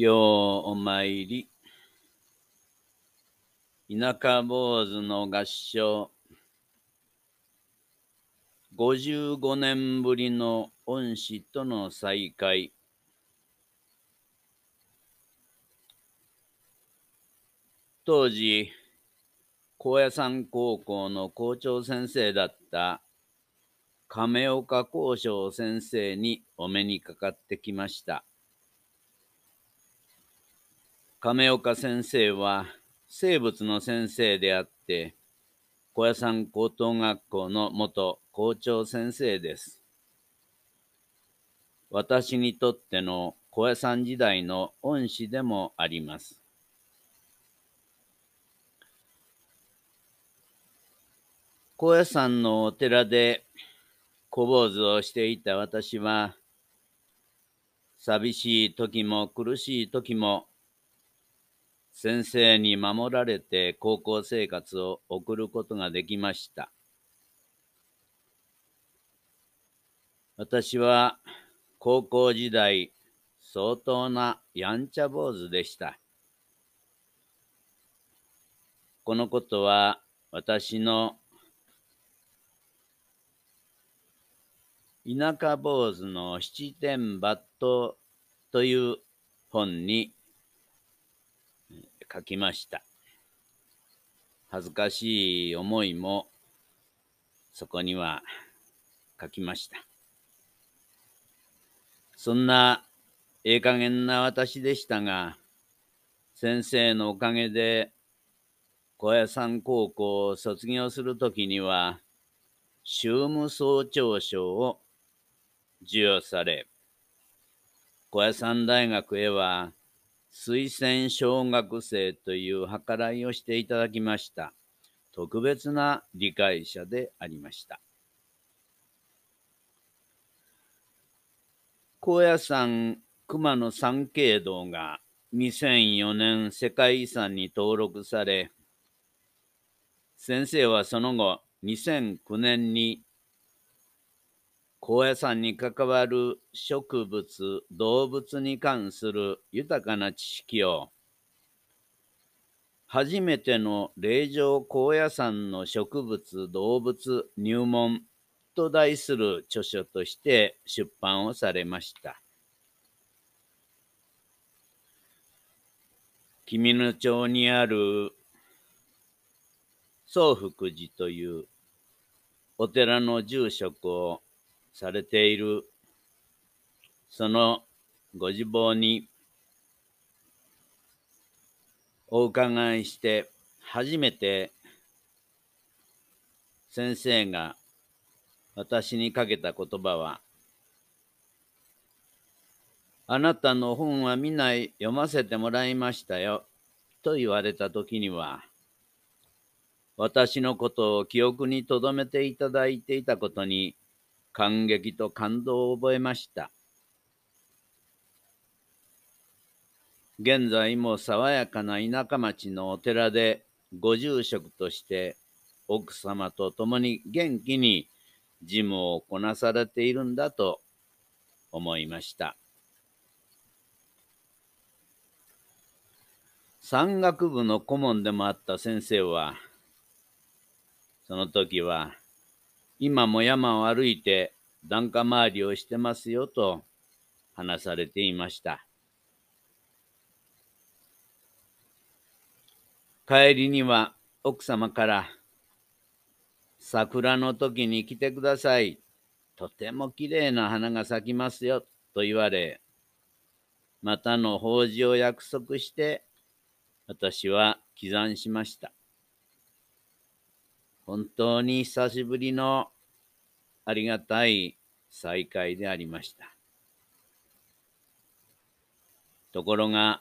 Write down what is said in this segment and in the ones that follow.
ようお参り。田舎坊主の合唱。55年ぶりの恩師との再会。当時、高野山高校の校長先生だった亀岡幸章先生にお目にかかってきました。亀岡先生は生物の先生であって、小屋山高等学校の元校長先生です。私にとっての小屋山時代の恩師でもあります。高野山のお寺で小坊主をしていた私は、寂しい時も苦しい時も、先生に守られて高校生活を送ることができました。私は高校時代、相当なやんちゃ坊主でした。このことは私の田舎坊主の七天抜刀という本に書きました。恥ずかしい思いもそこには書きました。そんなええ加減な私でしたが、先生のおかげで高野山高校を卒業するときには、宗務総長賞を授与され、小屋山大学へは推薦小学生という計らいをしていただきました。特別な理解者でありました。高野山熊野三景堂が2004年世界遺産に登録され、先生はその後2009年に高野山に関わる植物、動物に関する豊かな知識を、初めての霊場高野山の植物、動物入門と題する著書として出版をされました。君野町にある宗福寺というお寺の住職をされている、そのご自望にお伺いして、初めて先生が私にかけた言葉は、あなたの本は見ない読ませてもらいましたよ、と言われたときには、私のことを記憶に留めていただいていたことに感激と感動を覚えました。現在も爽やかな田舎町のお寺でご住職として奥様と共に元気に事務をこなされているんだと思いました。山岳部の顧問でもあった先生は、その時は今も山を歩いて檀家回りをしてますよと話されていました。帰りには奥様から桜の時に来てください。とてもきれいな花が咲きますよと言われ、またの法事を約束して私は帰山しました。本当に久しぶりのありがたい再会でありました。ところが、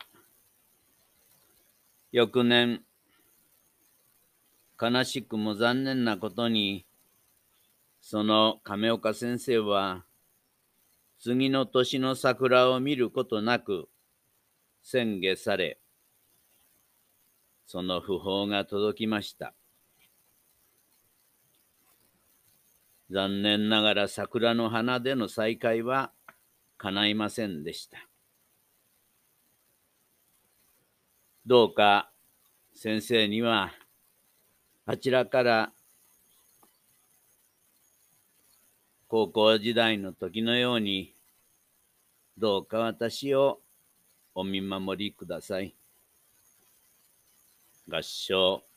翌年、悲しくも残念なことに、その亀岡先生は、次の年の桜を見ることなく宣言され、その訃報が届きました。残念ながら桜の花での再会は叶いませんでした。どうか先生にはあちらから高校時代の時のようにどうか私をお見守りください。合唱